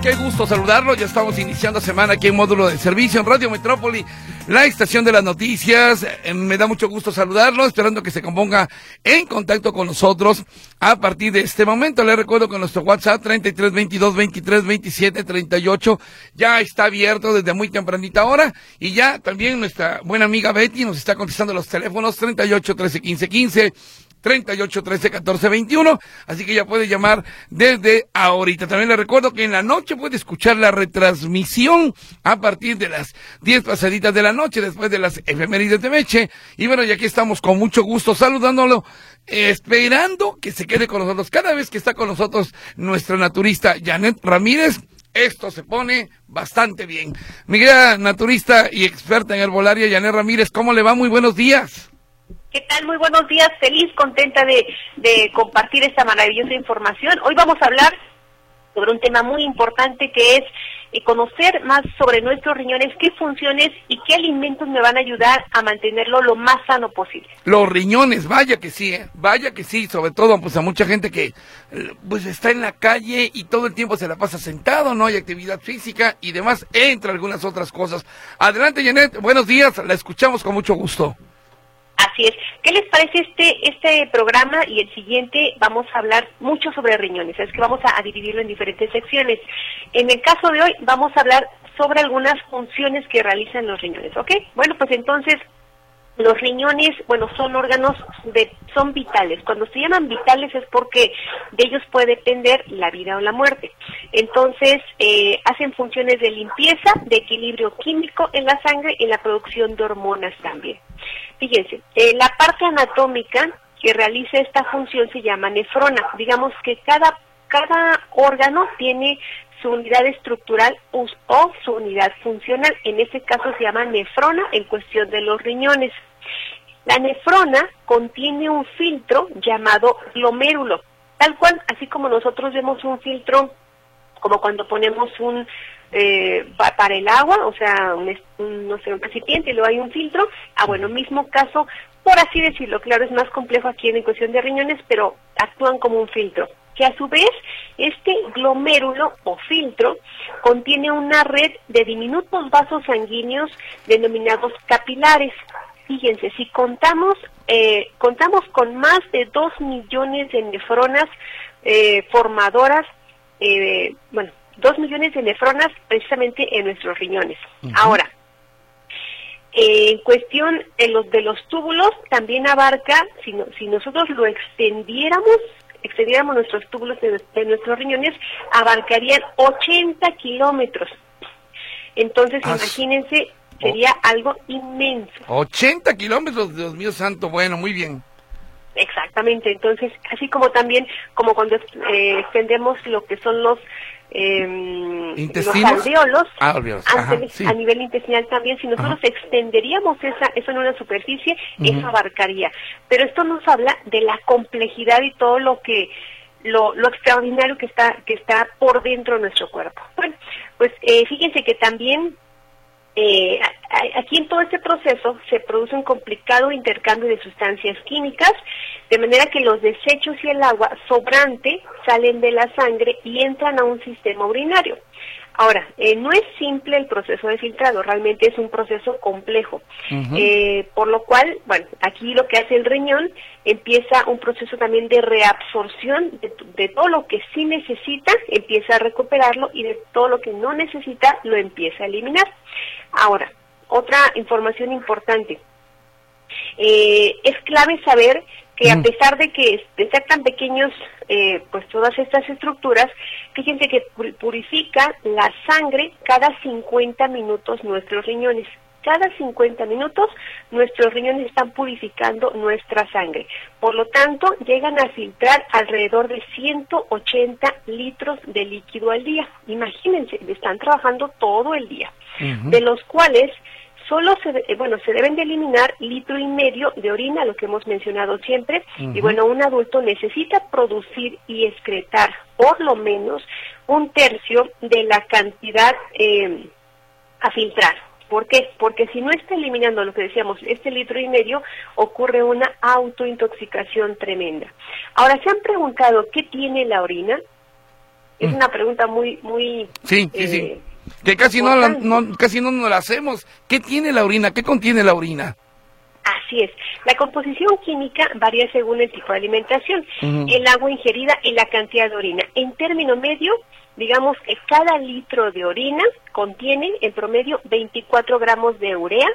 Qué gusto saludarlo. Ya estamos iniciando semana aquí en módulo de servicio en Radio Metrópoli, la estación de las noticias. Eh, me da mucho gusto saludarlo, esperando que se componga en contacto con nosotros a partir de este momento. Le recuerdo que nuestro WhatsApp 33 22 23 27 38 ya está abierto desde muy tempranita hora y ya también nuestra buena amiga Betty nos está contestando los teléfonos 38 13 15 15 38 13 14 21. Así que ya puede llamar desde ahorita. También le recuerdo que en la noche puede escuchar la retransmisión a partir de las 10 pasaditas de la noche, después de las efemérides de Meche. Y bueno, y aquí estamos con mucho gusto saludándolo, esperando que se quede con nosotros. Cada vez que está con nosotros nuestra naturista Janet Ramírez, esto se pone bastante bien. Mi querida naturista y experta en herbolaria, Janet Ramírez, ¿cómo le va? Muy buenos días. ¿Qué tal? Muy buenos días. Feliz, contenta de, compartir esta maravillosa información. Hoy vamos a hablar sobre un tema muy importante que es eh, conocer más sobre nuestros riñones, qué funciones y qué alimentos me van a ayudar a mantenerlo lo más sano posible. Los riñones, vaya que sí, ¿eh? vaya que sí, sobre todo pues a mucha gente que pues está en la calle y todo el tiempo se la pasa sentado, no hay actividad física y demás, entre algunas otras cosas. Adelante Janet, buenos días, la escuchamos con mucho gusto. Así es. ¿Qué les parece este este programa y el siguiente? Vamos a hablar mucho sobre riñones. Es que vamos a, a, dividirlo en diferentes secciones. En el caso de hoy vamos a hablar sobre algunas funciones que realizan los riñones, ¿ok? Bueno, pues entonces los riñones, bueno, son órganos de, son vitales. Cuando se llaman vitales es porque de ellos puede depender la vida o la muerte. Entonces, eh, hacen funciones de limpieza, de equilibrio químico en la sangre y la producción de hormonas también. Fíjense, eh, la parte anatómica que realiza esta función se llama nefrona. Digamos que cada, cada órgano tiene su unidad estructural o su unidad funcional. En este caso se llama nefrona en cuestión de los riñones. La nefrona contiene un filtro llamado glomérulo, tal cual, así como nosotros vemos un filtro como cuando ponemos un eh, para el agua, o sea, un, no sé, un recipiente y luego hay un filtro. Ah, bueno, mismo caso, por así decirlo, claro, es más complejo aquí en cuestión de riñones, pero actúan como un filtro que a su vez este glomérulo o filtro contiene una red de diminutos vasos sanguíneos denominados capilares. Fíjense, si contamos, eh, contamos con más de dos millones de nefronas eh, formadoras, eh, bueno, dos millones de nefronas precisamente en nuestros riñones. Uh -huh. Ahora, en cuestión de los, de los túbulos, también abarca, si, no, si nosotros lo extendiéramos, extendiéramos nuestros túbulos de, de nuestros riñones, abarcarían 80 kilómetros. Entonces, As... imagínense, sería oh. algo inmenso. 80 kilómetros, Dios mío santo, bueno, muy bien. Exactamente, entonces, así como también, como cuando eh, extendemos lo que son los eh, los alveolos, ah, alveolos. Ajá, sí. a nivel intestinal también, si nosotros Ajá. extenderíamos esa, eso en una superficie, uh -huh. eso abarcaría. Pero esto nos habla de la complejidad y todo lo que lo, lo extraordinario que está que está por dentro de nuestro cuerpo. Bueno, pues eh, fíjense que también eh, aquí en todo este proceso se produce un complicado intercambio de sustancias químicas, de manera que los desechos y el agua sobrante salen de la sangre y entran a un sistema urinario. Ahora, eh, no es simple el proceso de filtrado, realmente es un proceso complejo, uh -huh. eh, por lo cual, bueno, aquí lo que hace el riñón empieza un proceso también de reabsorción de, de, todo lo que sí necesita, empieza a recuperarlo y de todo lo que no necesita lo empieza a eliminar. Ahora, otra información importante, eh, es clave saber que a pesar de que de ser tan pequeños, eh, pues todas estas estructuras, fíjense que purifica la sangre cada 50 minutos nuestros riñones. Cada 50 minutos nuestros riñones están purificando nuestra sangre. Por lo tanto, llegan a filtrar alrededor de 180 litros de líquido al día. Imagínense, están trabajando todo el día, uh -huh. de los cuales solo se, eh, bueno, se deben de eliminar litro y medio de orina, lo que hemos mencionado siempre, y bueno, un adulto necesita producir y excretar por lo menos un tercio de la cantidad eh, a filtrar. ¿Por qué? Porque si no está eliminando lo que decíamos, este litro y medio, ocurre una autointoxicación tremenda. Ahora, ¿se han preguntado qué tiene la orina? Es mm. una pregunta muy, muy... Sí, sí, sí. Que casi no, no, casi no nos la hacemos. ¿Qué tiene la orina? ¿Qué contiene la orina? Así es. La composición química varía según el tipo de alimentación, el agua ingerida y la cantidad de orina. En término medio, digamos que cada litro de orina contiene en promedio 24 gramos de urea,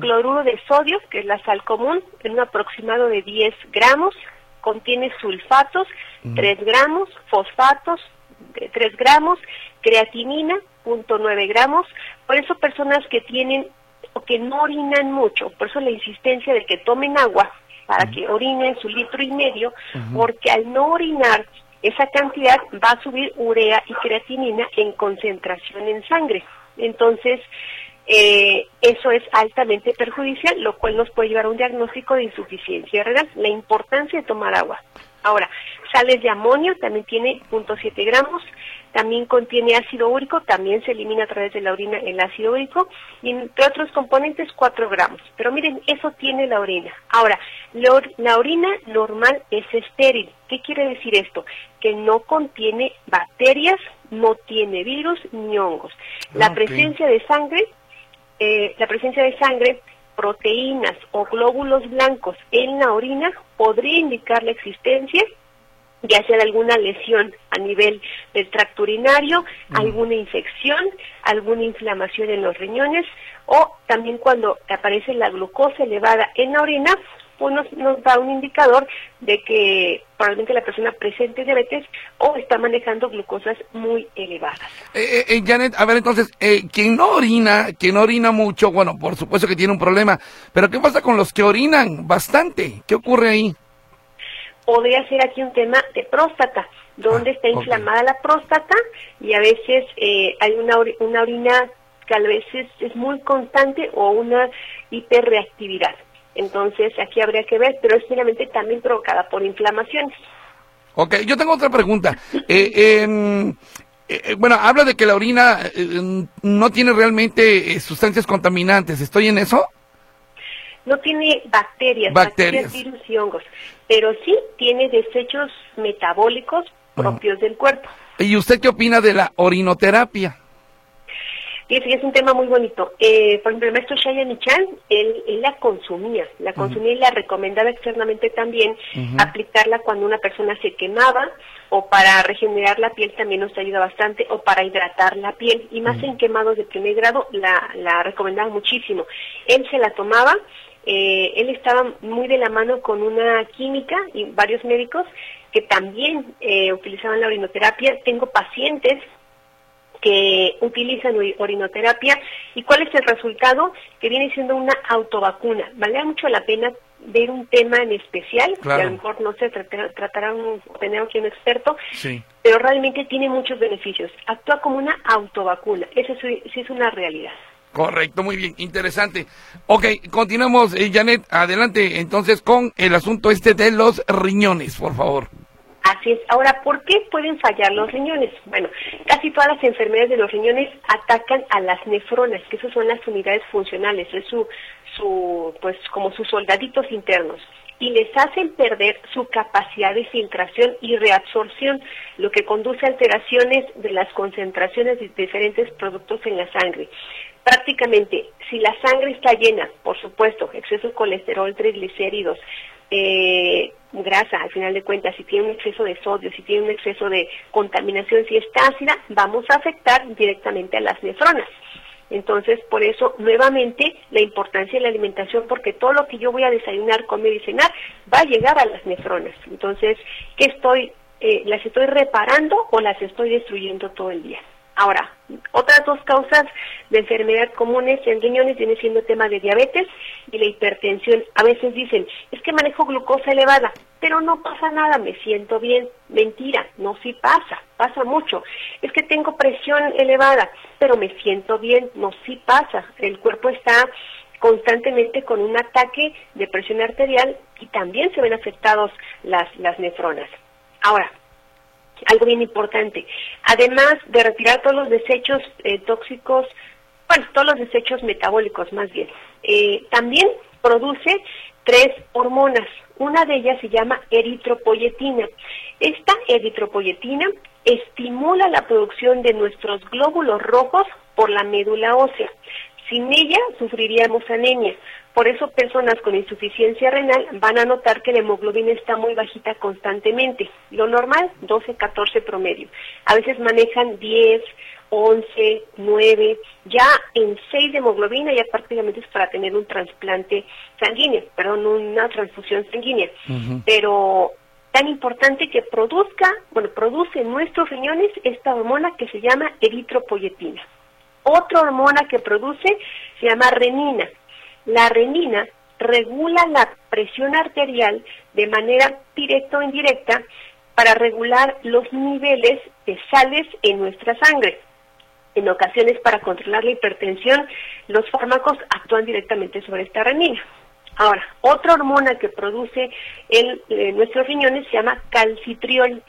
cloruro de sodio, que es la sal común, en un aproximado de 10 gramos, contiene sulfatos, 3 gramos, fosfatos, 3 gramos, creatinina, 0.9 gramos. Por eso personas que tienen o que no orinan mucho, por eso la insistencia de que tomen agua para que orinen su litro y medio, porque al no orinar esa cantidad va a subir urea y creatinina en concentración en sangre. Entonces, eh, eso es altamente perjudicial, lo cual nos puede llevar a un diagnóstico de insuficiencia renal. La importancia de tomar agua. Ahora, sales de amonio también tiene 0.7 gramos, también contiene ácido úrico, también se elimina a través de la orina el ácido úrico, y entre otros componentes 4 gramos. Pero miren, eso tiene la orina. Ahora, la orina normal es estéril. ¿Qué quiere decir esto? Que no contiene bacterias, no tiene virus ni hongos. La presencia de sangre, eh, la presencia de sangre proteínas o glóbulos blancos en la orina podría indicar la existencia ya sea de alguna lesión a nivel del tracto urinario, alguna infección, alguna inflamación en los riñones o también cuando aparece la glucosa elevada en la orina, pues nos, da un indicador de que probablemente la persona presente diabetes o está manejando glucosas muy elevadas. Eh, eh, eh Janet, a ver entonces, eh, quien no orina, quien no orina mucho, bueno, por supuesto que tiene un problema, pero ¿qué pasa con los que orinan bastante? ¿Qué ocurre ahí? Podría ser aquí un tema de próstata, donde ah, está inflamada la próstata y a veces hay una, una orina que a veces es muy constante o una hiperreactividad. Entonces, aquí habría que ver, pero es meramente también provocada por inflamaciones. Ok, yo tengo otra pregunta. Eh, em, eh, bueno, habla de que la orina eh, no tiene realmente sustancias contaminantes. ¿Estoy en eso? No tiene bacterias, bacterias, virus y hongos, pero sí tiene desechos metabólicos propios del cuerpo. ¿Y usted qué opina de la orinoterapia? Y es un tema muy bonito. Eh, por ejemplo, el maestro Shaya Michan, él, la consumía, la consumía y la recomendaba externamente también aplicarla cuando una persona se quemaba o para regenerar la piel también nos ayuda bastante o para hidratar la piel y más en quemados de primer grado la, la recomendaba muchísimo. Él se la tomaba, eh, él estaba muy de la mano con una química y varios médicos que también eh, utilizaban la orinoterapia. Tengo pacientes que utilizan orinoterapia y cuál es el resultado que viene siendo una autovacuna. Vale mucho la pena ver un tema en especial, que a lo mejor no se tratará un, tener aquí un experto, pero realmente tiene muchos beneficios. Actúa como una autovacuna, eso sí, es una realidad. Correcto, muy bien, interesante. Ok, continuamos, eh, Janet, adelante entonces con el asunto este de los riñones, por favor. Así es. Ahora, ¿por qué pueden fallar los riñones? Bueno, casi todas las enfermedades de los riñones atacan a las nefronas, que esas son las unidades funcionales, es su, su, pues como sus soldaditos internos y les hacen perder su capacidad de filtración y reabsorción, lo que conduce a alteraciones de las concentraciones de diferentes productos en la sangre. Prácticamente, si la sangre está llena, por supuesto, exceso de colesterol, triglicéridos, eh, grasa, al final de cuentas, si tiene un exceso de sodio, si tiene un exceso de contaminación, si está ácida, vamos a afectar directamente a las nefronas. Entonces, por eso, nuevamente, la importancia de la alimentación, porque todo lo que yo voy a desayunar, comer y cenar, va a llegar a las nefronas. Entonces, ¿qué estoy, eh, las estoy reparando o las estoy destruyendo todo el día? Ahora, otras dos causas de enfermedad comunes en riñones viene siendo el tema de diabetes y la hipertensión. A veces dicen, es que manejo glucosa elevada, pero no pasa nada, me siento bien. Mentira, no sí pasa, pasa mucho. Es que tengo presión elevada, pero me siento bien, no sí pasa. El cuerpo está constantemente con un ataque de presión arterial y también se ven afectados las, las nefronas. Ahora, algo bien importante. Además de retirar todos los desechos eh, tóxicos, bueno, todos los desechos metabólicos más bien, eh, también produce tres hormonas. Una de ellas se llama eritropoyetina. Esta eritropoyetina estimula la producción de nuestros glóbulos rojos por la médula ósea. Sin ella sufriríamos anemia. Por eso personas con insuficiencia renal van a notar que la hemoglobina está muy bajita constantemente. Lo normal, 12, 14 promedio. A veces manejan 10, 11, 9, ya en 6 de hemoglobina ya prácticamente es para tener un trasplante sanguíneo, perdón, una transfusión sanguínea. Pero tan importante que produzca, bueno, produce en nuestros riñones esta hormona que se llama eritropoyetina. Otra hormona que produce se llama renina la renina regula la presión arterial de manera directa o indirecta para regular los niveles de sales en nuestra sangre. En ocasiones, para controlar la hipertensión, los fármacos actúan directamente sobre esta renina. Ahora, otra hormona que produce en, eh, nuestros riñones se llama calcitriol.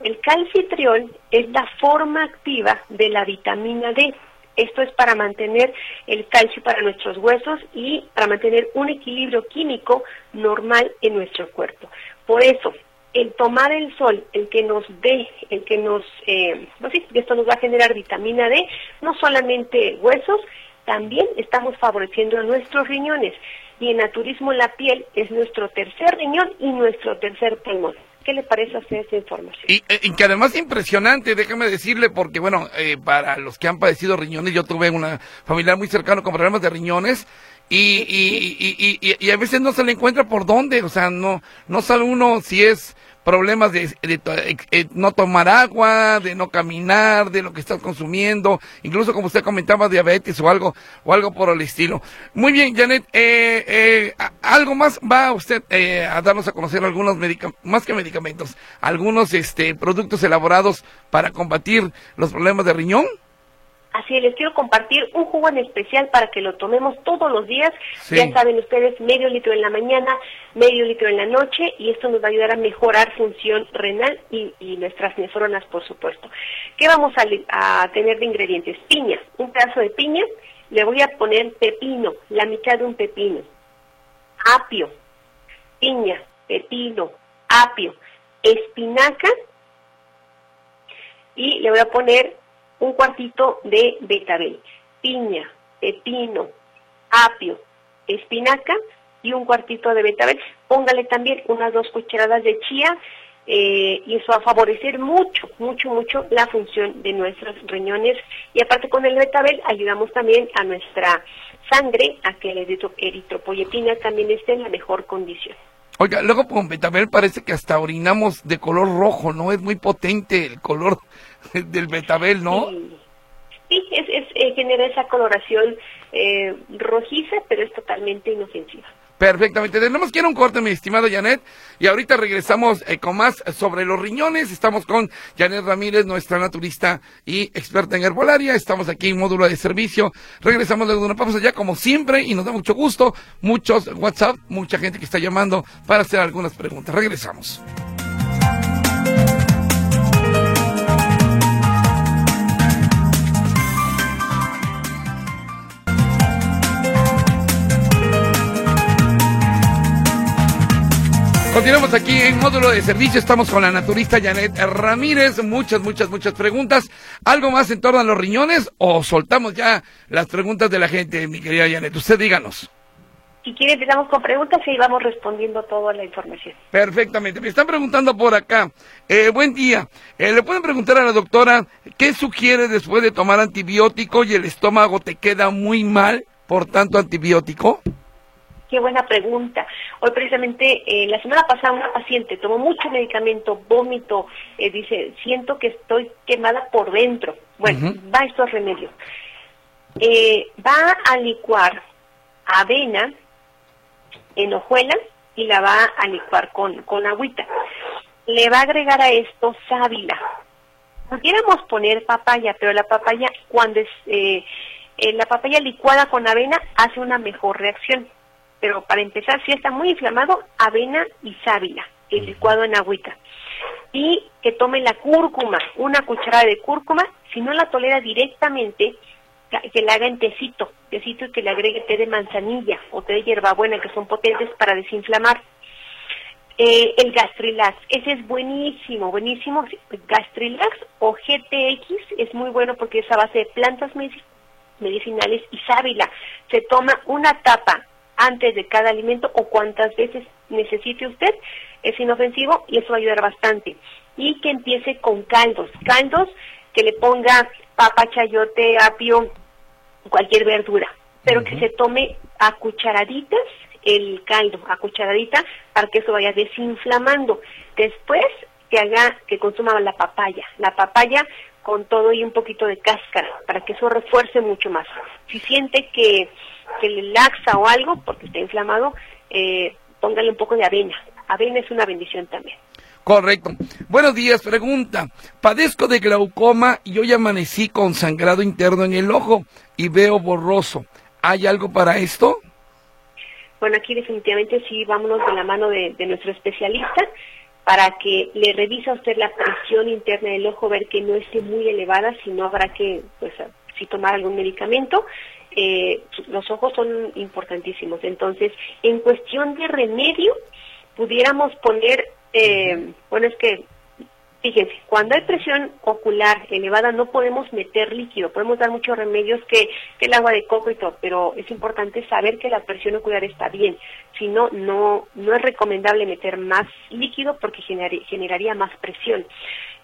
El calcitriol es la forma activa de la vitamina D. Esto es para mantener el calcio para nuestros huesos y para mantener un equilibrio químico normal en nuestro cuerpo. Por eso, el tomar el sol, el que nos dé, el que nos, eh, no sé, esto nos va a generar vitamina D, no solamente huesos, también estamos favoreciendo a nuestros riñones. Y en naturismo la piel es nuestro tercer riñón y nuestro tercer pulmón. ¿Qué le parece a usted esa información? Y, eh, que además es impresionante, déjame decirle, porque bueno, eh, para los que han padecido riñones, yo tuve una familia muy cercana con problemas de riñones y, y, y, y, a veces no se le encuentra por dónde, o sea, no, no sabe uno si es problemas de, eh, eh, no tomar agua, de no caminar, de lo que estás consumiendo, incluso como usted comentaba, diabetes o algo, o algo por el estilo. Muy bien, Janet, eh, eh algo más va usted a darnos a conocer algunos más que medicamentos, algunos este productos elaborados para combatir los problemas de riñón. Así les quiero compartir un jugo en especial para que lo tomemos todos los días. Ya saben ustedes, medio litro en la mañana, medio litro en la noche y esto nos va a ayudar a mejorar función renal y, nuestras nefronas, por supuesto. ¿Qué vamos a, a tener de ingredientes? Piña, un pedazo de piña, le voy a poner pepino, la mitad de un pepino, apio, piña, pepino, apio, espinaca y le voy a poner un cuartito de betabel, piña, pepino, apio, espinaca y un cuartito de betabel. Póngale también unas dos cucharadas de chía eh, y eso va a favorecer mucho, mucho, mucho la función de nuestros riñones. Y aparte con el betabel ayudamos también a nuestra sangre a que la eritropoyetina también esté en la mejor condición. Oiga, luego con betabel parece que hasta orinamos de color rojo, ¿no? Es muy potente el color del betabel, ¿no? Sí, es, es eh, genera esa coloración eh, rojiza, pero es totalmente inofensiva. Perfectamente. Tenemos que ir a un corte, mi estimado Janet, y ahorita regresamos eh, con más sobre los riñones. Estamos con Janet Ramírez, nuestra naturista y experta en herbolaria. Estamos aquí en módulo de servicio. Regresamos de una pausa ya como siempre y nos da mucho gusto. Muchos WhatsApp, mucha gente que está llamando para hacer algunas preguntas. Regresamos. Continuamos aquí en módulo de servicio. Estamos con la naturista Janet Ramírez. Muchas, muchas, muchas preguntas. ¿Algo más en torno a los riñones o soltamos ya las preguntas de la gente, mi querida Janet? Usted díganos. Si quiere, empezamos con preguntas y vamos respondiendo toda la información. Perfectamente. Me están preguntando por acá. Eh, buen día. Eh, ¿Le pueden preguntar a la doctora qué sugiere después de tomar antibiótico y el estómago te queda muy mal por tanto antibiótico? Qué buena pregunta. Hoy precisamente, eh, la semana pasada una paciente tomó mucho medicamento, vómito, eh, dice, siento que estoy quemada por dentro. Bueno, va a estos remedios. Eh, va a licuar avena en hojuelas y la va a licuar con, con agüita. Le va a agregar a esto sábila. Pudiéramos poner papaya, pero la papaya cuando es eh, la papaya licuada con avena hace una mejor reacción. Pero para empezar, si está muy inflamado, avena y sábila, el licuado en agüita. Y que tome la cúrcuma, una cucharada de cúrcuma, si no la tolera directamente, que la haga en tecito, tecito y que le agregue té de manzanilla o té de hierbabuena, que son potentes para desinflamar. Eh, el Gastrilax, ese es buenísimo, buenísimo. Gastrilax o GTX es muy bueno porque es a base de plantas medicinales y sábila. Se toma una tapa antes de cada alimento o cuantas veces necesite usted, es inofensivo y eso va a ayudar bastante. Y que empiece con caldos, caldos que le ponga papa, chayote, apio, cualquier verdura, pero que se tome a cucharaditas el caldo, a cucharadita, para que eso vaya desinflamando. Después que haga, que consuma la papaya, la papaya con todo y un poquito de cáscara, para que eso refuerce mucho más. Si siente que, que le laxa o algo, porque está inflamado, eh, póngale un poco de avena. Avena es una bendición también. Correcto. Buenos días, pregunta. Padezco de glaucoma y hoy amanecí con sangrado interno en el ojo y veo borroso. ¿Hay algo para esto? Bueno, aquí definitivamente sí, vámonos de la mano de, nuestro especialista para que le revise a usted la presión interna del ojo, ver que no esté muy elevada, si no habrá que, pues, si tomar algún medicamento. Eh, los ojos son importantísimos. Entonces, en cuestión de remedio, pudiéramos poner eh, bueno, es que, fíjense, cuando hay presión ocular elevada no podemos meter líquido, podemos dar muchos remedios que, que el agua de coco y todo, pero es importante saber que la presión ocular está bien, si no, no, no es recomendable meter más líquido porque generaría más presión.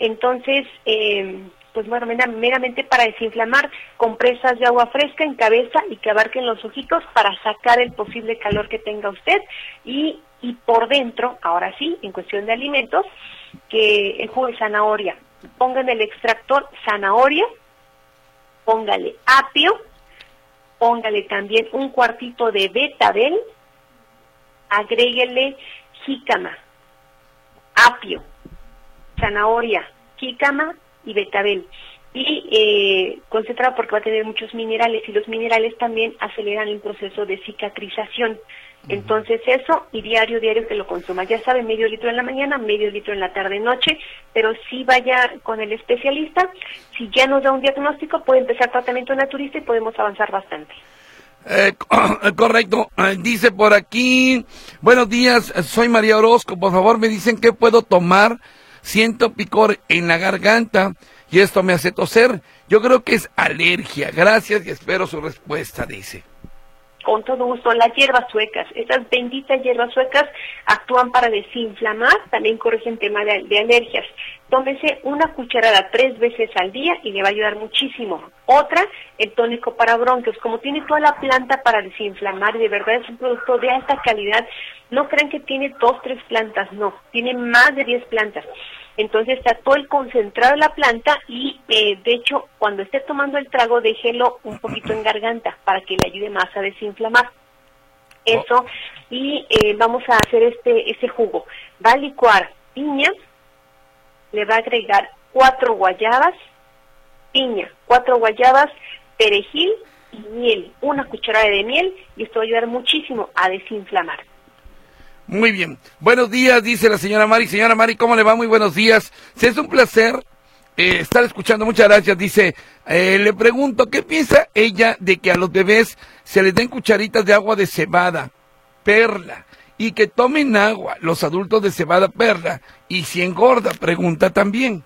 Entonces, eh, pues bueno, meramente para desinflamar compresas de agua fresca en cabeza y que abarquen los ojitos para sacar el posible calor que tenga usted y, por dentro, ahora sí, en cuestión de alimentos, que el zanahoria. Pongan el extractor zanahoria, póngale apio, póngale también un cuartito de betabel, agréguele jícama, apio, zanahoria, jícama, y betabel. Y eh, concentrado porque va a tener muchos minerales y los minerales también aceleran el proceso de cicatrización. Entonces eso y diario, diario que lo consuma. Ya sabe, medio litro en la mañana, medio litro en la tarde, noche, pero si vaya con el especialista. Si ya nos da un diagnóstico, puede empezar tratamiento naturista y podemos avanzar bastante. Eh, correcto, eh, dice por aquí, buenos días, soy María Orozco, por favor me dicen qué puedo tomar siento picor en la garganta y esto me hace toser. Yo creo que es alergia. Gracias y espero su respuesta, dice. Con todo gusto, las hierbas suecas, estas benditas hierbas suecas actúan para desinflamar, también corrigen tema de, de alergias. Tómese una cucharada tres veces al día y le va a ayudar muchísimo. Otra, el tónico para bronquios. Como tiene toda la planta para desinflamar de verdad es un producto de alta calidad, no crean que tiene dos, tres plantas, no, tiene más de diez plantas. Entonces está todo el concentrado de la planta y eh, de hecho cuando esté tomando el trago déjelo un poquito en garganta para que le ayude más a desinflamar. Eso y eh, vamos a hacer este ese jugo. Va a licuar piña, le va a agregar cuatro guayabas, piña, cuatro guayabas, perejil y miel, una cucharada de miel y esto va a ayudar muchísimo a desinflamar. Muy bien. Buenos días, dice la señora Mari. Señora Mari, ¿cómo le va? Muy buenos días. Es un placer eh, estar escuchando. Muchas gracias. Dice, eh, le pregunto, ¿qué piensa ella de que a los bebés se les den cucharitas de agua de cebada, perla, y que tomen agua los adultos de cebada, perla, y si engorda? Pregunta también.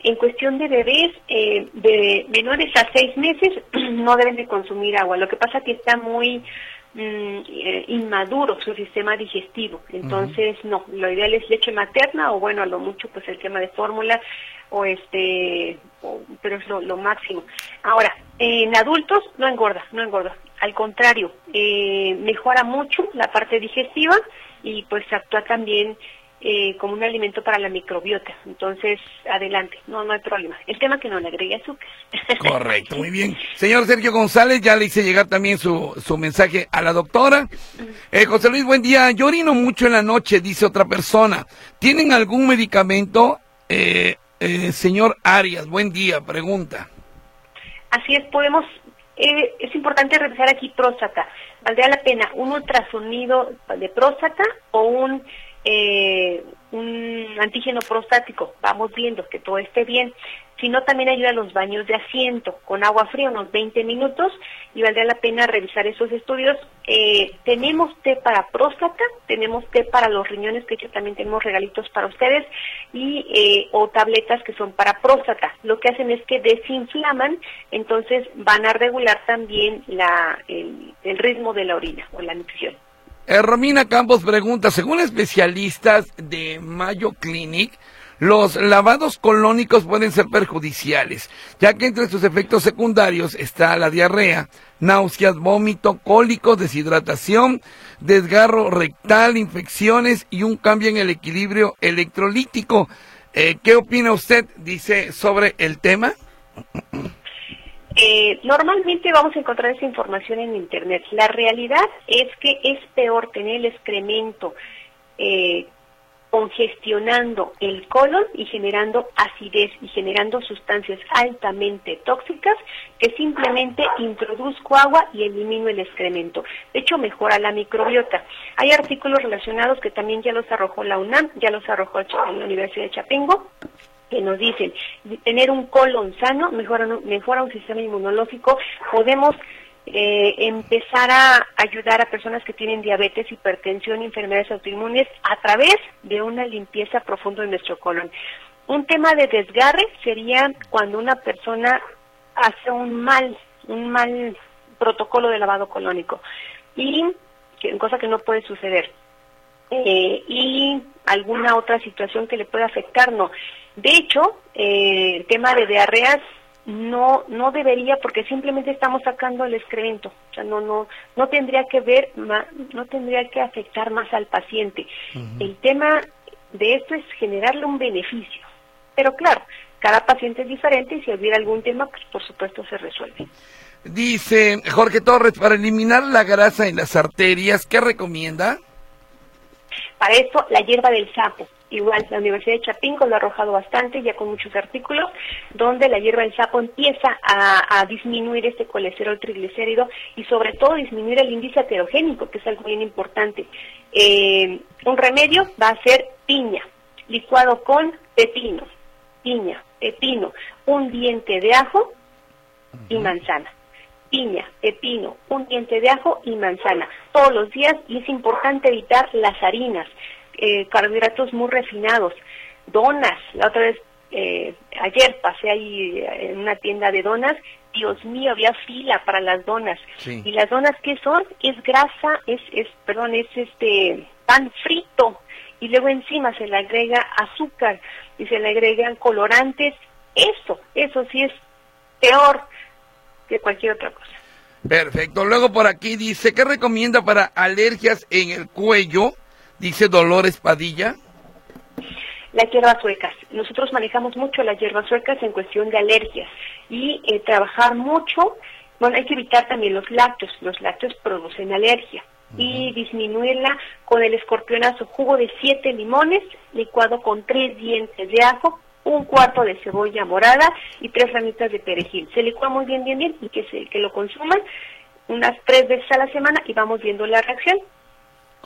En cuestión de bebés eh, de menores a seis meses, no deben de consumir agua. Lo que pasa es que está muy Mm, eh, inmaduro su sistema digestivo. Entonces, no, lo ideal es leche materna o bueno, a lo mucho pues el tema de fórmula o este, pero es lo, máximo. Ahora, en adultos no engorda, no engorda. Al contrario, eh, mejora mucho la parte digestiva y pues actúa también eh, como un alimento para la microbiota. Entonces, adelante, no, no hay problema. El tema que no le agregue azúcar. Correcto, muy bien. Señor Sergio González, ya le hice llegar también su, su mensaje a la doctora. Eh, José Luis, buen día. Yo orino mucho en la noche, dice otra persona. ¿Tienen algún medicamento? Eh, eh, señor Arias, buen día, pregunta. Así es, podemos, eh, es importante revisar aquí próstata. ¿Valdría la pena un ultrasonido de próstata o un eh, un antígeno prostático, vamos viendo que todo esté bien, sino también ayuda a los baños de asiento con agua fría unos 20 minutos y valdría la pena revisar esos estudios. Eh, tenemos té para próstata, tenemos té para los riñones, que hecho también tenemos regalitos para ustedes, y eh, o tabletas que son para próstata. Lo que hacen es que desinflaman, entonces van a regular también la, el, el ritmo de la orina o la nutrición. Eh, Romina Campos pregunta, según especialistas de Mayo Clinic, los lavados colónicos pueden ser perjudiciales, ya que entre sus efectos secundarios está la diarrea, náuseas, vómito, cólicos, deshidratación, desgarro rectal, infecciones y un cambio en el equilibrio electrolítico. Eh, ¿Qué opina usted, dice, sobre el tema? Eh, normalmente vamos a encontrar esa información en Internet. La realidad es que es peor tener el excremento eh, congestionando el colon y generando acidez y generando sustancias altamente tóxicas que simplemente introduzco agua y elimino el excremento. De hecho, mejora la microbiota. Hay artículos relacionados que también ya los arrojó la UNAM, ya los arrojó la Universidad de Chapingo, que nos dicen tener un colon sano mejora, mejora un sistema inmunológico, podemos eh, empezar a ayudar a personas que tienen diabetes, hipertensión, enfermedades autoinmunes a través de una limpieza profunda de nuestro colon. Un tema de desgarre sería cuando una persona hace un mal, un mal protocolo de lavado colónico y cosa que no puede suceder. Eh, y alguna otra situación que le pueda afectar, no. De hecho, eh, el tema de diarreas no no debería porque simplemente estamos sacando el excremento, o sea, no no no tendría que ver no tendría que afectar más al paciente. El tema de esto es generarle un beneficio. Pero claro, cada paciente es diferente y si hubiera algún tema, pues por supuesto se resuelve. Dice Jorge Torres, para eliminar la grasa en las arterias, ¿qué recomienda? Para eso, la hierba del sapo. Igual, la Universidad de Chapingo lo ha arrojado bastante, ya con muchos artículos, donde la hierba del sapo empieza a, disminuir este colesterol triglicérido y sobre todo disminuir el índice heterogénico, que es algo bien importante. Eh, un remedio va a ser piña, licuado con pepino, piña, pepino, un diente de ajo y manzana. Piña, pepino, un diente de ajo y manzana todos los días y es importante evitar las harinas, eh, carbohidratos muy refinados, donas, la otra vez, eh, ayer pasé ahí eh, en una tienda de donas, Dios mío, había fila para las donas. Y las donas, ¿qué son? Es grasa, es, es, perdón, es este pan frito. Y luego encima se le agrega azúcar y se le agregan colorantes. Eso, eso sí es peor que cualquier otra cosa. Perfecto. Luego por aquí dice, ¿qué recomienda para alergias en el cuello? Dice Dolores Padilla. Las hierbas suecas. Nosotros manejamos mucho las hierbas suecas en cuestión de alergias y eh, trabajar mucho, bueno, hay que evitar también los lácteos. Los lácteos producen alergia y disminuirla con el escorpionazo, jugo de siete limones licuado con tres dientes de ajo, un cuarto de cebolla morada y tres ramitas de perejil. Se licúa muy bien, bien, bien y que, se, que lo consuman unas tres veces a la semana y vamos viendo la reacción.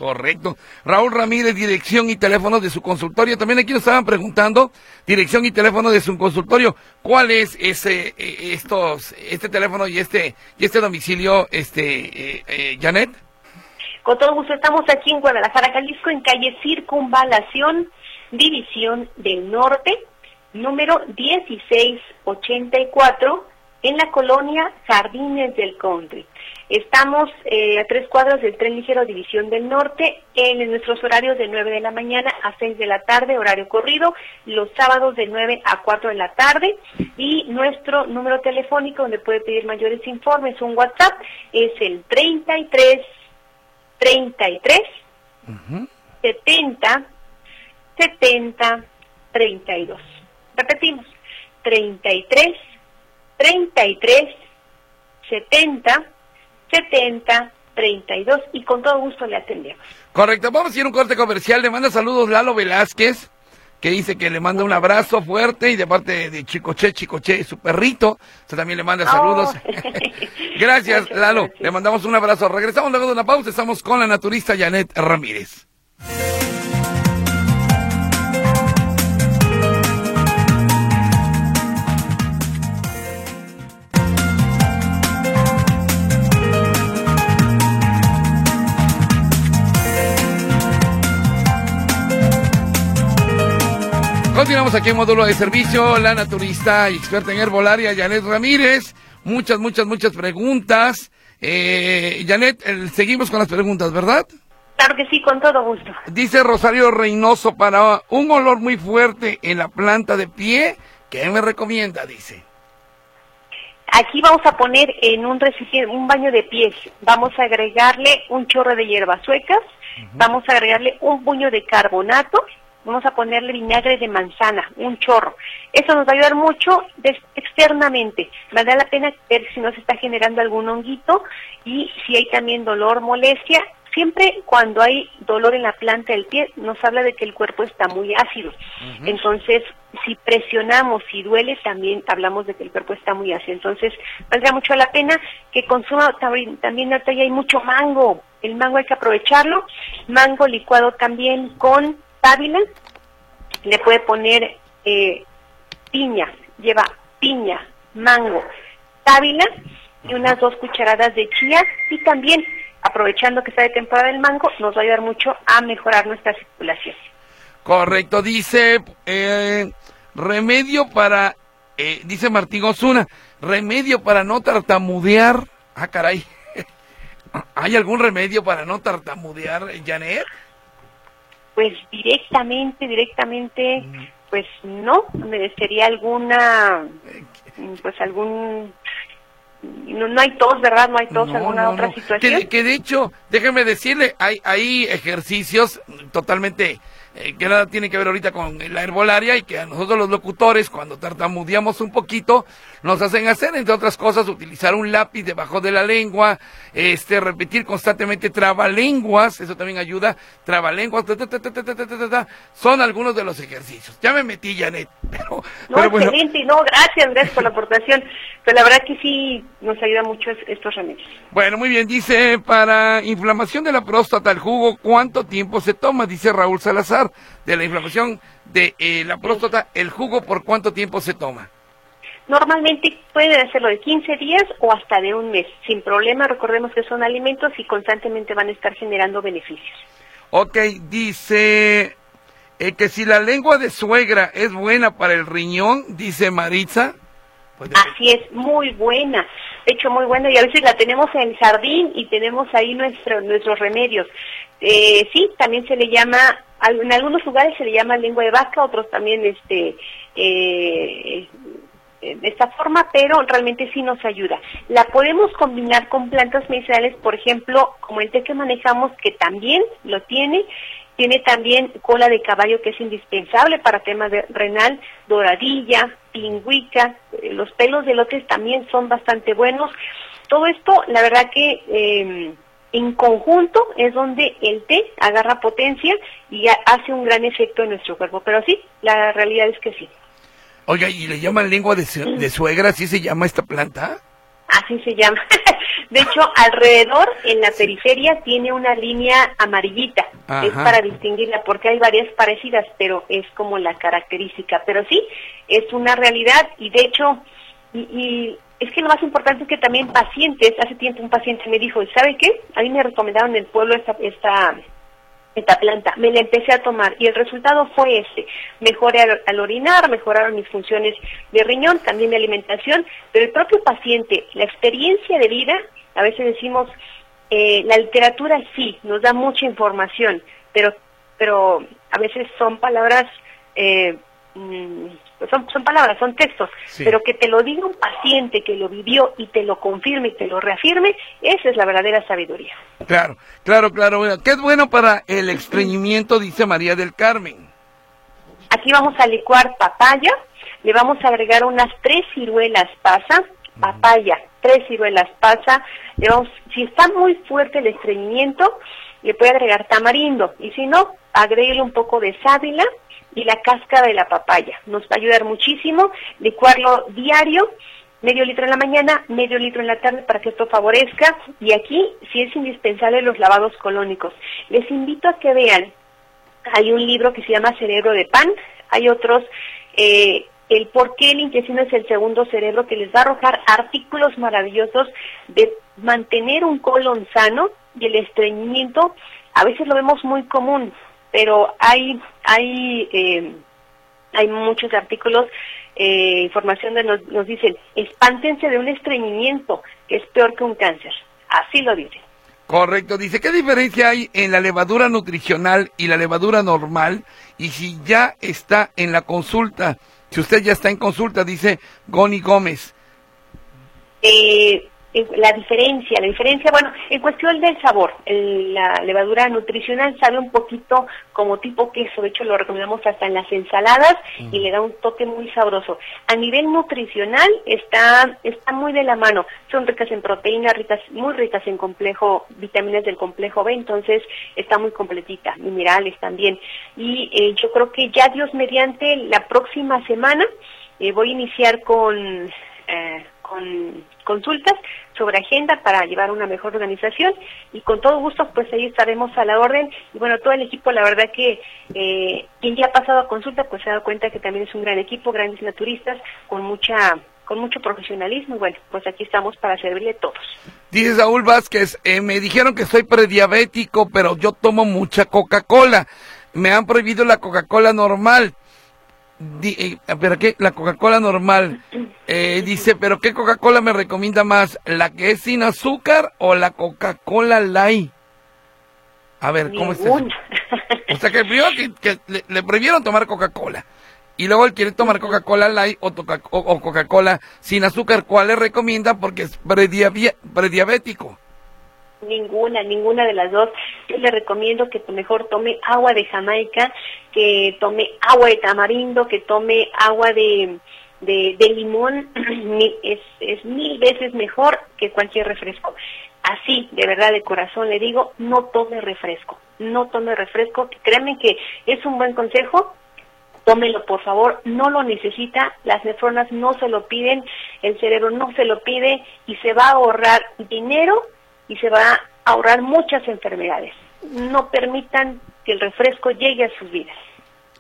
Correcto. Raúl Ramírez, dirección y teléfono de su consultorio. También aquí nos estaban preguntando, dirección y teléfono de su consultorio. ¿Cuál es ese, eh, estos, este teléfono y este, y este domicilio, este, eh, Janet? Con todo gusto, estamos aquí en Guadalajara, Jalisco, en calle Circunvalación, División del Norte, número 1684 en la colonia Jardines del Country. Estamos eh, a tres cuadras del tren ligero División del Norte en, nuestros horarios de 9 de la mañana a 6 de la tarde, horario corrido, los sábados de 9 a 4 de la tarde y nuestro número telefónico donde puede pedir mayores informes, un WhatsApp, es el 33 33 70 70 32. Repetimos, 33 33 70 70 32 y con todo gusto le atendemos. Correcto, vamos a ir a un corte comercial. Le manda saludos Lalo Velázquez, que dice que le manda un abrazo fuerte y de parte de Chicoche, Chicoche, su perrito, usted también le manda saludos. Oh. gracias, Lalo, le mandamos un abrazo. Regresamos luego de una pausa, estamos con la naturista Janet Ramírez. Continuamos aquí en módulo de servicio, la naturista y experta en herbolaria, Janet Ramírez. Muchas, muchas, muchas preguntas. Eh, Janet, seguimos con las preguntas, ¿verdad? Claro que sí, con todo gusto. Dice Rosario Reynoso, para un olor muy fuerte en la planta de pie, ¿qué me recomienda? Dice. Aquí vamos a poner en un recipiente, un baño de pies, vamos a agregarle un chorro de hierbas suecas, vamos a agregarle un puño de carbonato, vamos a ponerle vinagre de manzana, un chorro. Eso nos va a ayudar mucho externamente. Vale la pena ver si no se está generando algún honguito y si hay también dolor, molestia. Siempre cuando hay dolor en la planta del pie nos habla de que el cuerpo está muy ácido. Entonces, si presionamos, si duele, también hablamos de que el cuerpo está muy ácido. Entonces, valdría mucho la pena que consuma también ahorita hay mucho mango. El mango hay que aprovecharlo. Mango licuado también con sábila, le puede poner eh, piña, lleva piña, mango, sábila y unas dos cucharadas de chía y también, aprovechando que está de temporada el mango, nos va a ayudar mucho a mejorar nuestra circulación. Correcto, dice eh, remedio para, eh, dice Martín Osuna, remedio para no tartamudear. Ah, caray. ¿Hay algún remedio para no tartamudear, Janet? Pues directamente, directamente, pues no, sería alguna, pues algún no, no, hay tos, ¿verdad? No hay tos, alguna otra situación. Que, que, de hecho, déjeme decirle, hay, hay ejercicios totalmente eh, que nada tiene que ver ahorita con la herbolaria y que a nosotros los locutores, cuando tartamudeamos un poquito, nos hacen hacer, entre otras cosas, utilizar un lápiz debajo de la lengua, este, repetir constantemente trabalenguas, eso también ayuda, trabalenguas, son algunos de los ejercicios. Ya me metí, Janet, pero... No, excelente, no, gracias Andrés por la aportación, pero la verdad que sí nos ayuda mucho estos remedios. Bueno, muy bien, dice, para inflamación de la próstata, el jugo, ¿cuánto tiempo se toma? Dice Raúl Salazar de la inflamación de eh, la próstata, ¿el jugo por cuánto tiempo se toma? Normalmente pueden hacerlo de 15 días o hasta de un mes, sin problema. Recordemos que son alimentos y constantemente van a estar generando beneficios. Ok, dice eh, que si la lengua de suegra es buena para el riñón, dice Maritza. Pues Así es, muy buena. De hecho, muy buena. Y a veces la tenemos en jardín y tenemos ahí nuestro, nuestros remedios. Eh, sí, también se le llama en algunos lugares se le llama lengua de vaca, otros también este eh, de esta forma, pero realmente sí nos ayuda. La podemos combinar con plantas medicinales, por ejemplo, como el té que manejamos, que también lo tiene, tiene también cola de caballo que es indispensable para temas de renal, doradilla, pingüica, eh, los pelos de lotes también son bastante buenos. Todo esto, la verdad que eh, en conjunto es donde el té agarra potencia y hace un gran efecto en nuestro cuerpo. Pero sí, la realidad es que sí. Oiga, ¿y le llaman lengua de, suegra? ¿Así se llama esta planta? Así se llama. De hecho, alrededor, en la periferia, tiene una línea amarillita. Es para distinguirla, porque hay varias parecidas, pero es como la característica. Pero sí, es una realidad y de hecho, y es que lo más importante es que también pacientes, hace tiempo un paciente me dijo, ¿sabe qué? A mí me recomendaron en el pueblo esta, esta, esta planta, me la empecé a tomar y el resultado fue este, mejoré al, orinar, mejoraron mis funciones de riñón, también mi alimentación, pero el propio paciente, la experiencia de vida, A veces decimos, eh, la literatura sí, nos da mucha información, pero, pero a veces son palabras, eh, mm, son, son palabras, son textos, pero que te lo diga un paciente que lo vivió y te lo confirme y te lo reafirme, esa es la verdadera sabiduría. Claro, claro, claro. ¿Qué es bueno para el estreñimiento? Dice María del Carmen. Aquí vamos a licuar papaya, le vamos a agregar unas tres ciruelas pasa, papaya, tres ciruelas pasa, le vamos, si está muy fuerte el estreñimiento, le puede agregar tamarindo, y si no, agréguele un poco de sábila y la cáscara de la papaya. Nos va a ayudar muchísimo, licuarlo diario, medio litro en la mañana, medio litro en la tarde para que esto favorezca. Y aquí sí es indispensable los lavados colónicos. Les invito a que vean, hay un libro que se llama Cerebro de Pan, hay otros eh, el por qué el intestino es el segundo cerebro que les va a arrojar artículos maravillosos de mantener un colon sano y el estreñimiento. A veces lo vemos muy común, pero hay hay eh, hay muchos artículos, eh, información de nos, nos dicen, espántense de un estreñimiento que es peor que un cáncer. Así lo dicen. Correcto, dice, ¿qué diferencia hay en la levadura nutricional y la levadura normal? Y si ya está en la consulta, si usted ya está en consulta, dice Goni Gómez. Eh, la diferencia, la diferencia, bueno, en cuestión del sabor, la levadura nutricional sabe un poquito como tipo queso, de hecho lo recomendamos hasta en las ensaladas y le da un toque muy sabroso. A nivel nutricional está está muy de la mano, son ricas en proteínas, ricas muy ricas en complejo, vitaminas del complejo B, entonces está muy completita, minerales también. Y eh, yo creo que ya Dios mediante la próxima semana eh, voy a iniciar con eh, con consultas sobre agenda para llevar una mejor organización y con todo gusto pues ahí estaremos a la orden. Y bueno todo el equipo la verdad que eh, quien ya ha pasado a consulta pues se ha dado cuenta que también es un gran equipo grandes naturistas con mucha con mucho profesionalismo. Y bueno pues aquí estamos para servirle a todos. Dice Saúl Vázquez eh, me dijeron que soy prediabético pero yo tomo mucha Coca-Cola. Me han prohibido la Coca-Cola normal eh, pero qué la Coca-Cola normal eh, dice, pero qué Coca-Cola me recomienda más, la que es sin azúcar o la Coca-Cola Light. A ver, ¿cómo está? O sea que primero que, le, prohibieron tomar Coca-Cola y luego él quiere tomar Coca-Cola Light o, o Coca-Cola sin azúcar, ¿cuál le recomienda? Porque es prediabético. Ninguna, ninguna de las dos. Yo le recomiendo que mejor tome agua de Jamaica, que tome agua de tamarindo, que tome agua de, de, limón. es, es mil veces mejor que cualquier refresco. Así, de verdad, de corazón le digo, no tome refresco. No tome refresco. Créanme que es un buen consejo, tómelo por favor, no lo necesita, las nefronas no se lo piden, el cerebro no se lo pide y se va a ahorrar dinero y se va a ahorrar muchas enfermedades. No permitan que el refresco llegue a sus vidas.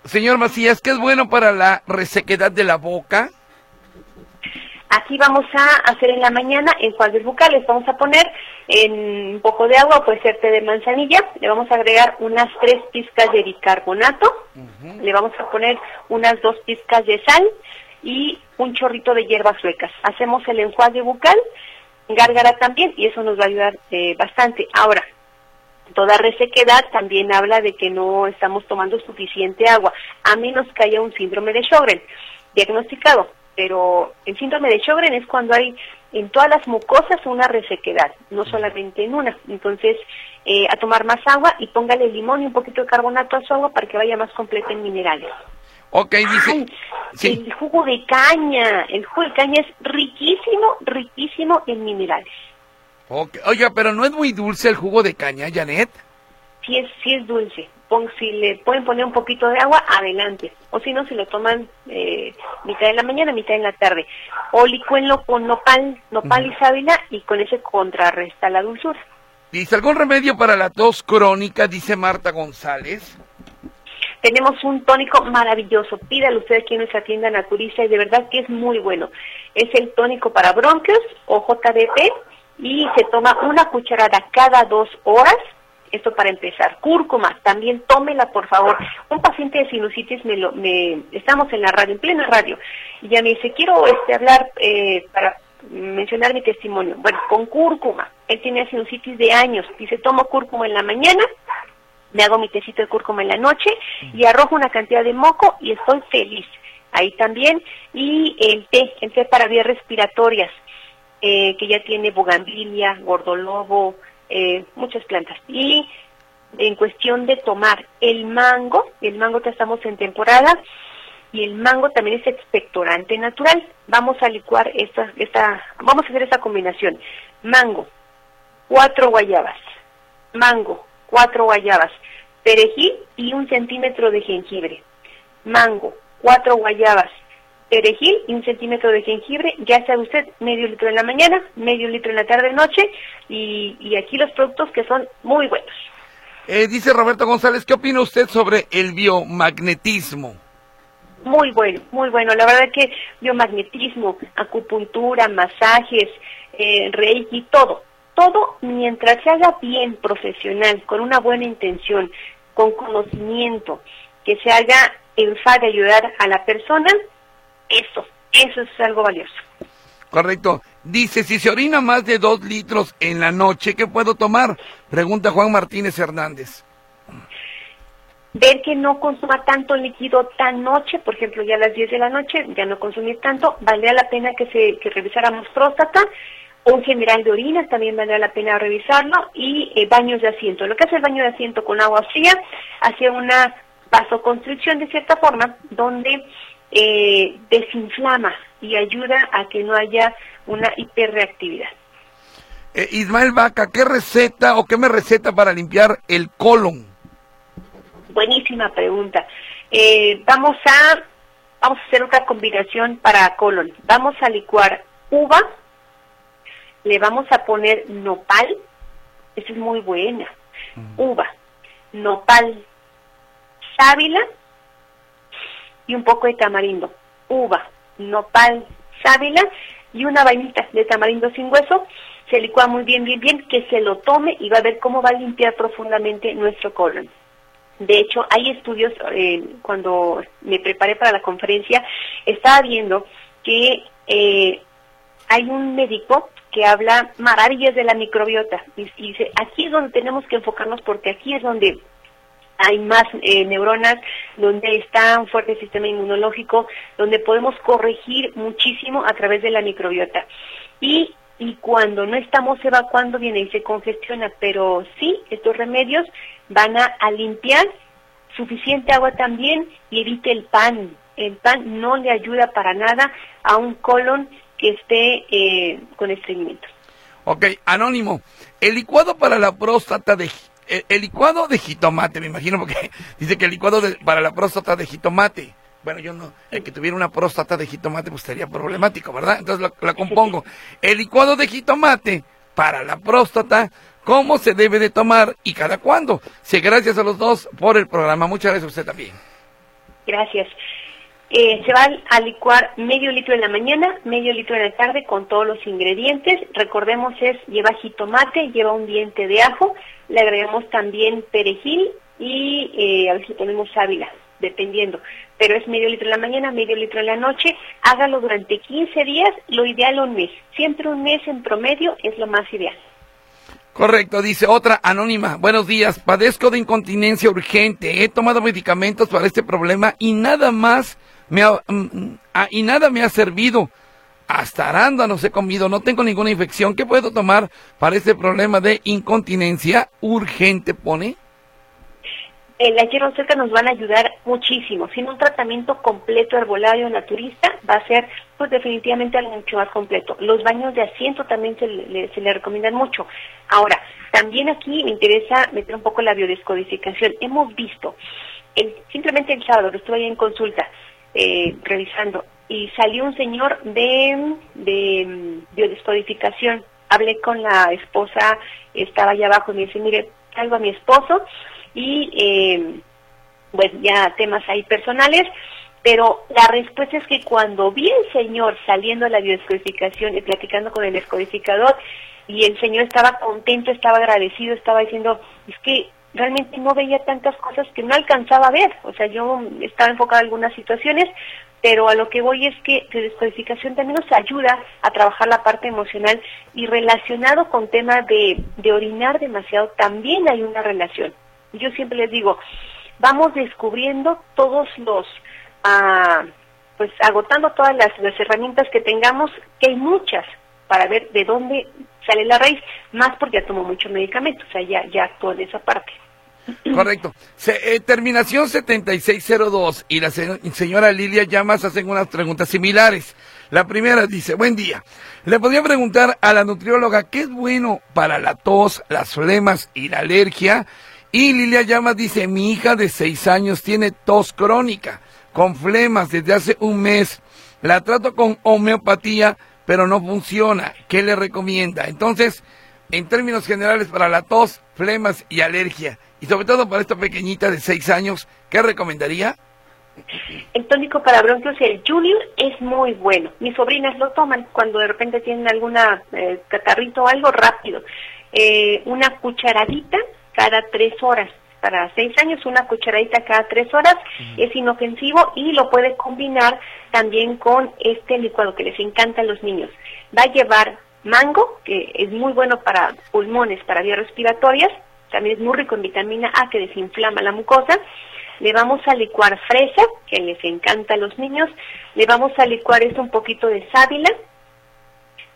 Señor Macías, ¿qué es bueno para la resequedad de la boca? Aquí vamos a hacer en la mañana enjuagues bucales. Vamos a poner en un poco de agua, puede ser té de manzanilla. Le vamos a agregar unas tres pizcas de bicarbonato. Le vamos a poner unas dos pizcas de sal y un chorrito de hierbas suecas. Hacemos el enjuague bucal gárgara también y eso nos va a ayudar eh, bastante. Ahora, toda resequedad también habla de que no estamos tomando suficiente agua, a menos que haya un síndrome de Sjögren diagnosticado. Pero el síndrome de Sjögren es cuando hay en todas las mucosas una resequedad, no solamente en una. Entonces, eh, a tomar más agua y póngale limón y un poquito de carbonato a su agua para que vaya más completa en minerales. Ok, dice. El jugo de caña. El jugo de caña es riquísimo, riquísimo en minerales. Okay. Oiga, pero no es muy dulce el jugo de caña, Janet. Sí es, sí es dulce. si le pueden poner un poquito de agua, adelante. O si no, si lo toman eh, mitad de la mañana, mitad en la tarde. O licúenlo con nopal, nopal y sábila y con ese contrarresta la dulzura. ¿Dice algún remedio para la tos crónica? Dice Marta González. Tenemos un tónico maravilloso. Pídalo usted aquí en nuestra tienda naturista y de verdad que es muy bueno. Es el tónico para bronquios o JDP y se toma una cucharada cada dos horas. Esto para empezar. Cúrcuma, también tómela por favor. Un paciente de sinusitis me lo, me, estamos en la radio, en plena radio, y ya me dice, quiero este, hablar eh, para mencionar mi testimonio. Bueno, con cúrcuma. Él tiene sinusitis de años. Dice, tomo cúrcuma en la mañana, me hago mi tecito de cúrcuma en la noche y arrojo una cantidad de moco y estoy feliz. Ahí también. Y el té, el té para vías respiratorias, eh, que ya tiene bugambilia, gordolobo, eh, muchas plantas. Y en cuestión de tomar el mango, el mango ya estamos en temporada, y el mango también es expectorante natural. Vamos a licuar esta, esta, vamos a hacer esta combinación. Mango, cuatro guayabas, mango, cuatro guayabas, perejil y un centímetro de jengibre. Mango, cuatro guayabas, perejil y un centímetro de jengibre, ya sabe usted, medio litro en la mañana, medio litro en la tarde noche, y, y aquí los productos que son muy buenos. Eh, dice Roberto González, ¿qué opina usted sobre el biomagnetismo? Muy bueno, muy bueno. La verdad que biomagnetismo, acupuntura, masajes, eh, reiki, todo. Todo mientras se haga bien, profesional, con una buena intención, con conocimiento, que se haga en fa de ayudar a la persona, eso, eso es algo valioso. Correcto. Dice, si se orina más de dos litros en la noche, ¿qué puedo tomar? Pregunta Juan Martínez Hernández ver que no consuma tanto líquido tan noche, por ejemplo, ya a las 10 de la noche, ya no consumir tanto, valdría la pena que se que revisáramos próstata, un general de orina también valdría la pena revisarlo, y eh, baños de asiento. Lo que hace el baño de asiento con agua fría, hace una vasoconstricción de cierta forma, donde eh, desinflama y ayuda a que no haya una hiperreactividad. Eh, Ismael Vaca, ¿qué receta o qué me receta para limpiar el colon? Buenísima pregunta. Eh, vamos a vamos a hacer otra combinación para colon. Vamos a licuar uva, le vamos a poner nopal, esa es muy buena. Uva, nopal, sábila y un poco de tamarindo. Uva, nopal, sábila y una vainita de tamarindo sin hueso. Se licúa muy bien, bien, bien, que se lo tome y va a ver cómo va a limpiar profundamente nuestro colon. De hecho, hay estudios, eh, cuando me preparé para la conferencia, estaba viendo que eh, hay un médico que habla maravillas de la microbiota y, dice, aquí es donde tenemos que enfocarnos porque aquí es donde hay más eh, neuronas, donde está un fuerte sistema inmunológico, donde podemos corregir muchísimo a través de la microbiota. Y y cuando no estamos evacuando viene y se congestiona, pero sí, estos remedios van a, limpiar suficiente agua también y evite el pan. El pan no le ayuda para nada a un colon que esté eh, con estreñimiento. Ok, anónimo. El licuado para la próstata de eh, el, licuado de jitomate, me imagino, porque dice que el licuado para la próstata de jitomate. Bueno, yo no, el que tuviera una próstata de jitomate pues sería problemático, ¿verdad? Entonces la compongo. El licuado de jitomate para la próstata cómo se debe de tomar y cada cuándo. Sí, gracias a los dos por el programa. Muchas gracias a usted también. Gracias. Eh, se va a licuar medio litro en la mañana, medio litro en la tarde con todos los ingredientes. Recordemos es lleva jitomate, lleva un diente de ajo, le agregamos también perejil y eh, a si ponemos sábila, dependiendo. Pero es medio litro en la mañana, medio litro en la noche. Hágalo durante 15 días, lo ideal un mes. Siempre un mes en promedio es lo más ideal. Correcto, dice otra anónima. Buenos días, padezco de incontinencia urgente. He tomado medicamentos para este problema y nada más me ha, mm, mm, ah, y nada me ha servido. Hasta arándanos he comido, no tengo ninguna infección. ¿Qué puedo tomar para este problema de incontinencia urgente? Pone la hierba seca nos van a ayudar muchísimo. Sin un tratamiento completo herbolario naturista va a ser pues definitivamente algo mucho más completo. Los baños de asiento también se le, recomiendan mucho. Ahora, también aquí me interesa meter un poco la biodescodificación. Hemos visto, el, simplemente el sábado, que estuve ahí en consulta, eh, revisando, y salió un señor de, de biodescodificación. Hablé con la esposa, estaba allá abajo y me dice, mire, traigo a mi esposo, y eh, bueno, ya temas ahí personales, pero la respuesta es que cuando vi al señor saliendo de la biodescodificación y platicando con el descodificador, y el señor estaba contento, estaba agradecido, estaba diciendo, es que realmente no veía tantas cosas que no alcanzaba a ver. O sea, yo estaba enfocada en algunas situaciones, pero a lo que voy es que la descodificación también nos ayuda a trabajar la parte emocional y relacionado con tema de, de orinar demasiado, también hay una relación. Yo siempre les digo, vamos descubriendo todos los... Ah, pues agotando todas las, las herramientas que tengamos, que hay muchas, para ver de dónde sale la raíz, más porque ya tomo mucho medicamento, o sea, ya, ya actuó en esa parte. Correcto. Se, eh, terminación 7602 y la señora Lilia Llamas hacen unas preguntas similares. La primera dice, buen día. Le podría preguntar a la nutrióloga qué es bueno para la tos, las flemas y la alergia. Y Lilia Llamas dice, mi hija de seis años tiene tos crónica con flemas desde hace un mes. La trato con homeopatía, pero no funciona. ¿Qué le recomienda? Entonces, en términos generales, para la tos, flemas y alergia, y sobre todo para esta pequeñita de 6 años, ¿qué recomendaría? El tónico para bronquios, el Junior, es muy bueno. Mis sobrinas lo toman cuando de repente tienen alguna eh, catarrito o algo rápido. Eh, una cucharadita cada tres horas para seis años, una cucharadita cada tres horas, es inofensivo y lo puede combinar también con este licuado que les encanta a los niños. Va a llevar mango, que es muy bueno para pulmones, para vías respiratorias, también es muy rico en vitamina A que desinflama la mucosa. Le vamos a licuar fresa, que les encanta a los niños. Le vamos a licuar esto un poquito de sábila,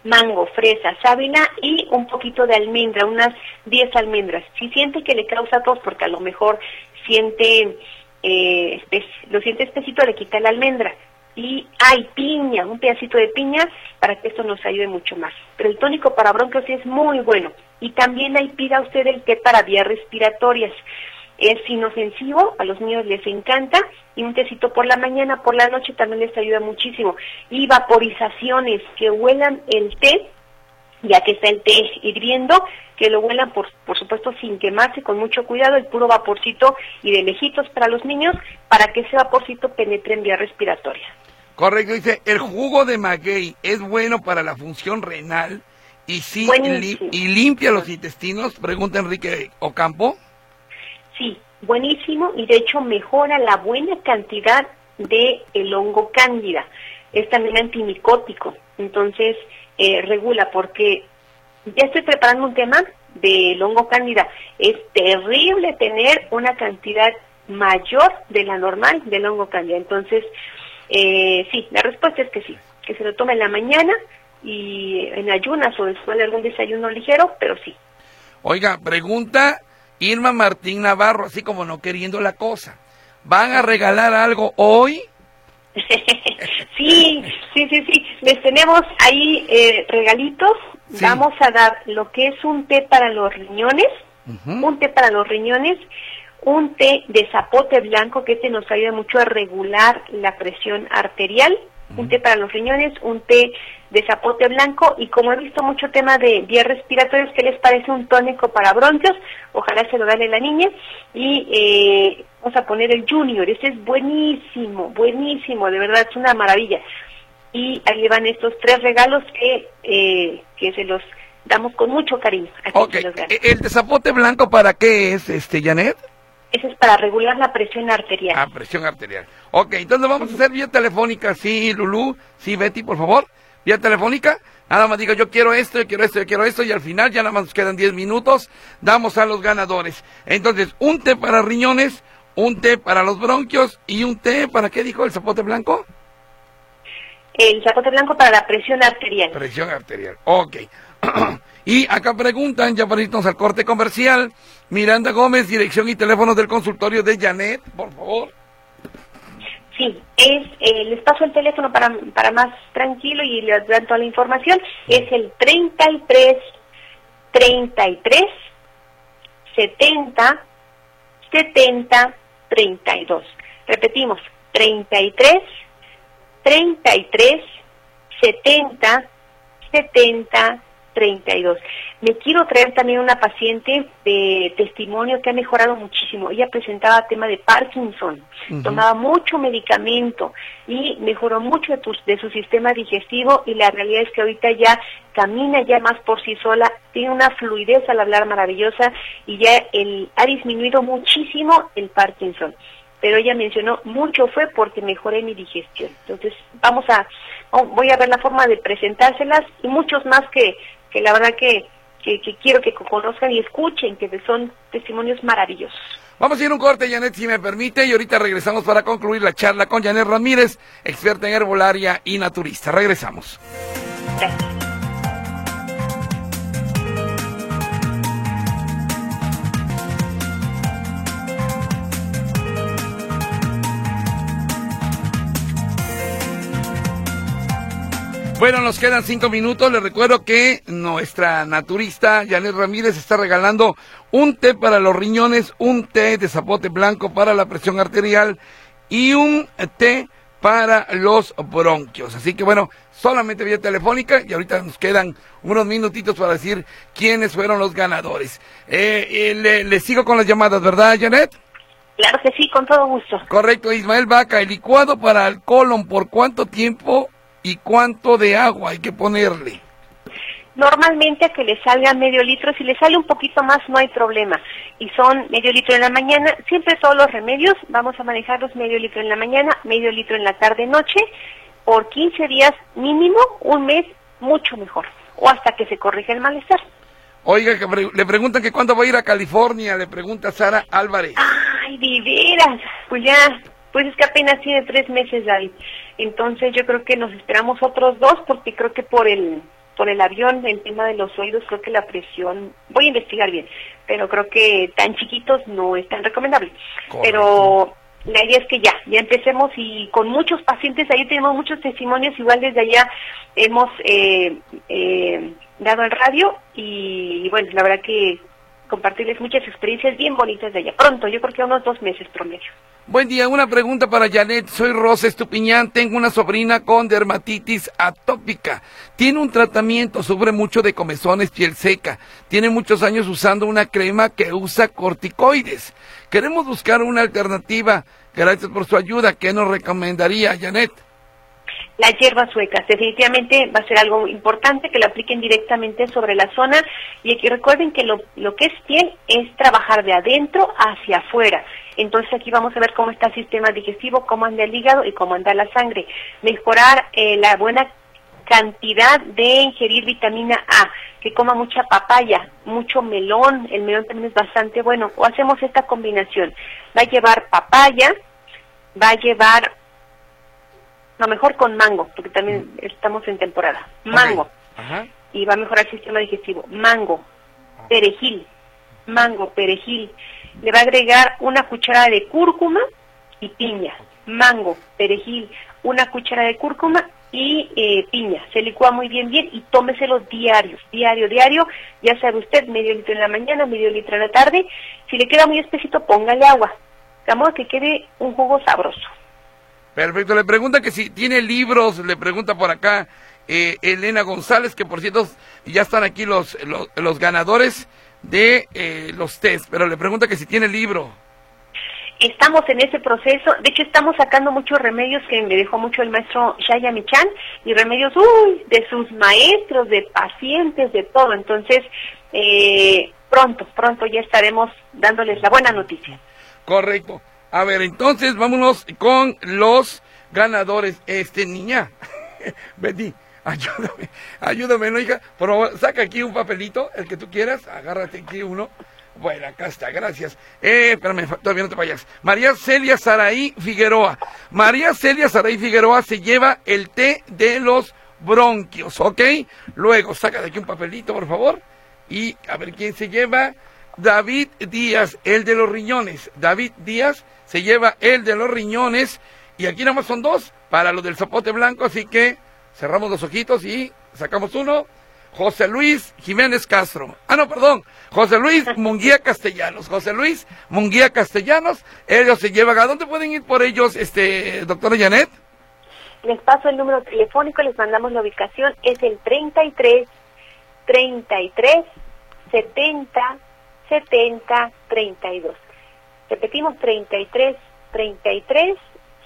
mango, fresa, sábila y un poquito de almendra, unas 10 almendras. Si siente que le causa tos, porque a lo mejor siente, eh, lo siente espesito, le quita la almendra. Y hay piña, un pedacito de piña para que esto nos ayude mucho más. Pero el tónico para bronquios es muy bueno. Y también ahí pida usted el té para vías respiratorias es inofensivo, a los niños les encanta, y un tecito por la mañana, por la noche también les ayuda muchísimo. Y vaporizaciones, que huelan el té, ya que está el té hirviendo, que lo huelan por, por supuesto sin quemarse, con mucho cuidado, el puro vaporcito y de lejitos para los niños, para que ese vaporcito penetre en vía respiratoria. Correcto, dice, el jugo de maguey es bueno para la función renal y sí y limpia los intestinos, pregunta Enrique Ocampo. Sí, buenísimo y de hecho mejora la buena cantidad de el hongo cándida. Es también antimicótico, entonces eh, regula porque ya estoy preparando un tema del hongo cándida. Es terrible tener una cantidad mayor de la normal del hongo cándida. Entonces, eh, sí, la respuesta es que sí, que se lo tome en la mañana y en ayunas o después de algún desayuno ligero, pero sí. Oiga, pregunta Irma Martín Navarro, así como no queriendo la cosa. ¿Van a regalar algo hoy? sí, sí, sí, sí. Les tenemos ahí eh, regalitos. Vamos a dar lo que es un té para los riñones, un té para los riñones, un té de zapote blanco que este nos ayuda mucho a regular la presión arterial, un té para los riñones, un té de zapote blanco y como he visto mucho tema de vías respiratorias, ¿qué les parece un tónico para bronquios? Ojalá se lo dale la niña y eh, vamos a poner el Junior, este es buenísimo, buenísimo, de verdad es una maravilla. Y ahí van estos tres regalos que, eh, que se los damos con mucho cariño. E-, ¿El de zapote blanco para qué es, este Janet? Ese es para regular la presión arterial. Ah, presión arterial. Ok, entonces vamos a hacer vía telefónica. Sí, Lulú. Sí, Betty, por favor vía telefónica, nada más diga yo quiero esto, yo quiero esto, yo quiero esto, y al final ya nada más nos quedan 10 minutos, damos a los ganadores. Entonces, un té para riñones, un té para los bronquios y un té para qué dijo el zapote blanco? El zapote blanco para la presión arterial. Presión arterial, ok. y acá preguntan, ya para irnos al corte comercial, Miranda Gómez, dirección y teléfono del consultorio de Janet, por favor. Sí, es, eh, les paso el teléfono para, para más tranquilo y les dan toda la información. Es el 33 33 70 70 32. Repetimos, 33 33 70 70 32. Me quiero traer también una paciente de testimonio que ha mejorado muchísimo. Ella presentaba tema de Parkinson, tomaba mucho medicamento y mejoró mucho de, de, su sistema digestivo y la realidad es que ahorita ya camina ya más por sí sola, tiene una fluidez al hablar maravillosa y ya el, ha disminuido muchísimo el Parkinson pero ella mencionó mucho fue porque mejoré mi digestión. Entonces, vamos a, oh, voy a ver la forma de presentárselas y muchos más que, que la verdad que, que, quiero que conozcan y escuchen, que son testimonios maravillosos. Vamos a ir un corte, Janet, si me permite, y ahorita regresamos para concluir la charla con Janet Ramírez, experta en herbolaria y naturista. Regresamos. Gracias. Bueno, nos quedan cinco minutos. Les recuerdo que nuestra naturista Janet Ramírez está regalando un té para los riñones, un té de zapote blanco para la presión arterial y un té para los bronquios. Así que bueno, solamente vía telefónica y ahorita nos quedan unos minutitos para decir quiénes fueron los ganadores. Eh, eh le, sigo con las llamadas, ¿verdad, Janet? Claro que sí, con todo gusto. Correcto, Ismael Vaca, el licuado para el colon, ¿por cuánto tiempo y cuánto de agua hay que ponerle? Normalmente a que le salga medio litro, si le sale un poquito más no hay problema. Y son medio litro en la mañana, siempre todos los remedios, vamos a manejarlos medio litro en la mañana, medio litro en la tarde noche, por 15 días mínimo, un mes, mucho mejor. O hasta que se corrija el malestar. Oiga, le preguntan que cuándo va a ir a California, le pregunta Sara Álvarez. Ay, viveras, pues ya, pues es que apenas tiene tres meses, David. Entonces yo creo que nos esperamos otros dos porque creo que por el por el avión, el tema de los oídos, creo que la presión, voy a investigar bien, pero creo que tan chiquitos no es tan recomendable. Pero la idea es que ya, ya empecemos y con muchos pacientes, ahí tenemos muchos testimonios, igual desde allá hemos eh, eh, dado el radio y, bueno, la verdad que compartirles muchas experiencias bien bonitas de allá. Pronto, yo creo que unos dos meses promedio. Buen día, una pregunta para Janet. Soy Rosa Estupiñán, tengo una sobrina con dermatitis atópica. Tiene un tratamiento, sufre mucho de comezones, piel seca. Tiene muchos años usando una crema que usa corticoides. Queremos buscar una alternativa. Gracias por su ayuda. ¿Qué nos recomendaría, Janet? Las hierbas suecas, definitivamente va a ser algo importante que lo apliquen directamente sobre la zona y que recuerden que lo, lo que es piel es trabajar de adentro hacia afuera. Entonces aquí vamos a ver cómo está el sistema digestivo, cómo anda el hígado y cómo anda la sangre. Mejorar eh, la buena cantidad de ingerir vitamina A, que coma mucha papaya, mucho melón, el melón también es bastante bueno, o hacemos esta combinación. Va a llevar papaya, va a llevar, no mejor con mango, porque también estamos en temporada, mango, y va a mejorar el sistema digestivo, mango, perejil, mango, perejil, le va a agregar una cucharada de cúrcuma y piña, mango, perejil, una cucharada de cúrcuma y eh, piña. Se licúa muy bien, bien y tómeselo diarios, diario, diario. Ya sabe usted, medio litro en la mañana, medio litro en la tarde. Si le queda muy espesito, póngale agua. Modo que quede un jugo sabroso. Perfecto. Le pregunta que si tiene libros, le pregunta por acá eh, Elena González, que por cierto ya están aquí los, los ganadores de eh, los test, pero le pregunta que si tiene libro. Estamos en ese proceso, de hecho estamos sacando muchos remedios que me dejó mucho el maestro Shaya Michan y remedios uy, de sus maestros, de pacientes, de todo. Entonces, eh, pronto, pronto ya estaremos dándoles la buena noticia. Correcto. A ver, entonces vámonos con los ganadores. Este niña, Betty, ayúdame, ayúdame, ¿no, hija? Por favor, saca aquí un papelito, el que tú quieras, agárrate aquí uno. Bueno, acá está, gracias. Eh, espérame, todavía no te vayas. María Celia Saraí Figueroa. María Celia Saraí Figueroa se lleva el té de los bronquios, ¿ok? Luego, saca de aquí un papelito, por favor. Y a ver quién se lleva. David Díaz, el de los riñones. David Díaz se lleva el de los riñones. Y aquí nada más son dos para los del zapote blanco, así que cerramos los ojitos y sacamos uno. José Luis Jiménez Castro. Ah, no, perdón. José Luis Munguía Castellanos. José Luis Munguía Castellanos. Ellos se llevan. ¿A dónde pueden ir por ellos, este, doctora Janet? Les paso el número telefónico, les mandamos la ubicación. Es el 33 33 70 70 32. Repetimos 33 33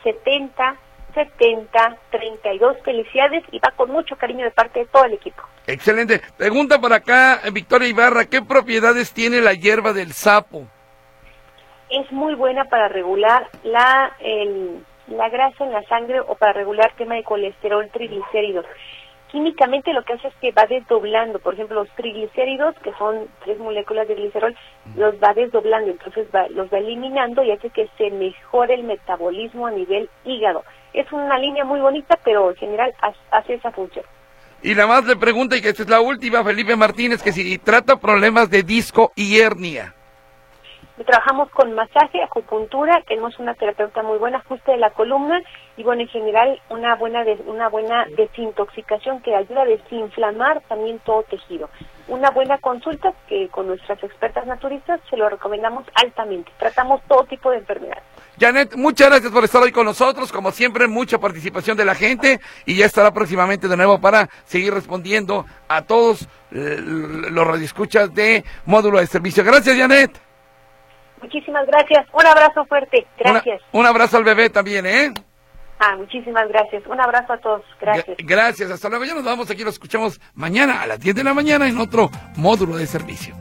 70 70 32. Felicidades y va con mucho cariño de parte de todo el equipo. Excelente. Pregunta para acá, Victoria Ibarra, ¿qué propiedades tiene la hierba del sapo? Es muy buena para regular la, el, la grasa en la sangre o para regular tema de colesterol, triglicéridos químicamente lo que hace es que va desdoblando, por ejemplo, los triglicéridos, que son tres moléculas de glicerol, los va desdoblando, entonces va, los va eliminando y hace que se mejore el metabolismo a nivel hígado. Es una línea muy bonita, pero en general hace esa función. Y nada más le pregunta, y que esta es la última, Felipe Martínez, que si trata problemas de disco y hernia. Trabajamos con masaje, acupuntura, tenemos una terapeuta muy buena, ajuste de la columna y bueno, en general una buena una buena desintoxicación que ayuda a desinflamar también todo tejido. Una buena consulta que con nuestras expertas naturistas se lo recomendamos altamente. Tratamos todo tipo de enfermedades. Janet, muchas gracias por estar hoy con nosotros. Como siempre, mucha participación de la gente y ya estará próximamente de nuevo para seguir respondiendo a todos eh, los radioescuchas de módulo de servicio. Gracias, Janet. Muchísimas gracias. Un abrazo fuerte. Gracias. un abrazo al bebé también, ¿eh? Ah, muchísimas gracias. Un abrazo a todos. Gracias. gracias. Hasta luego. Ya nos vamos. Aquí lo escuchamos mañana a las 10 de la mañana en otro módulo de servicio.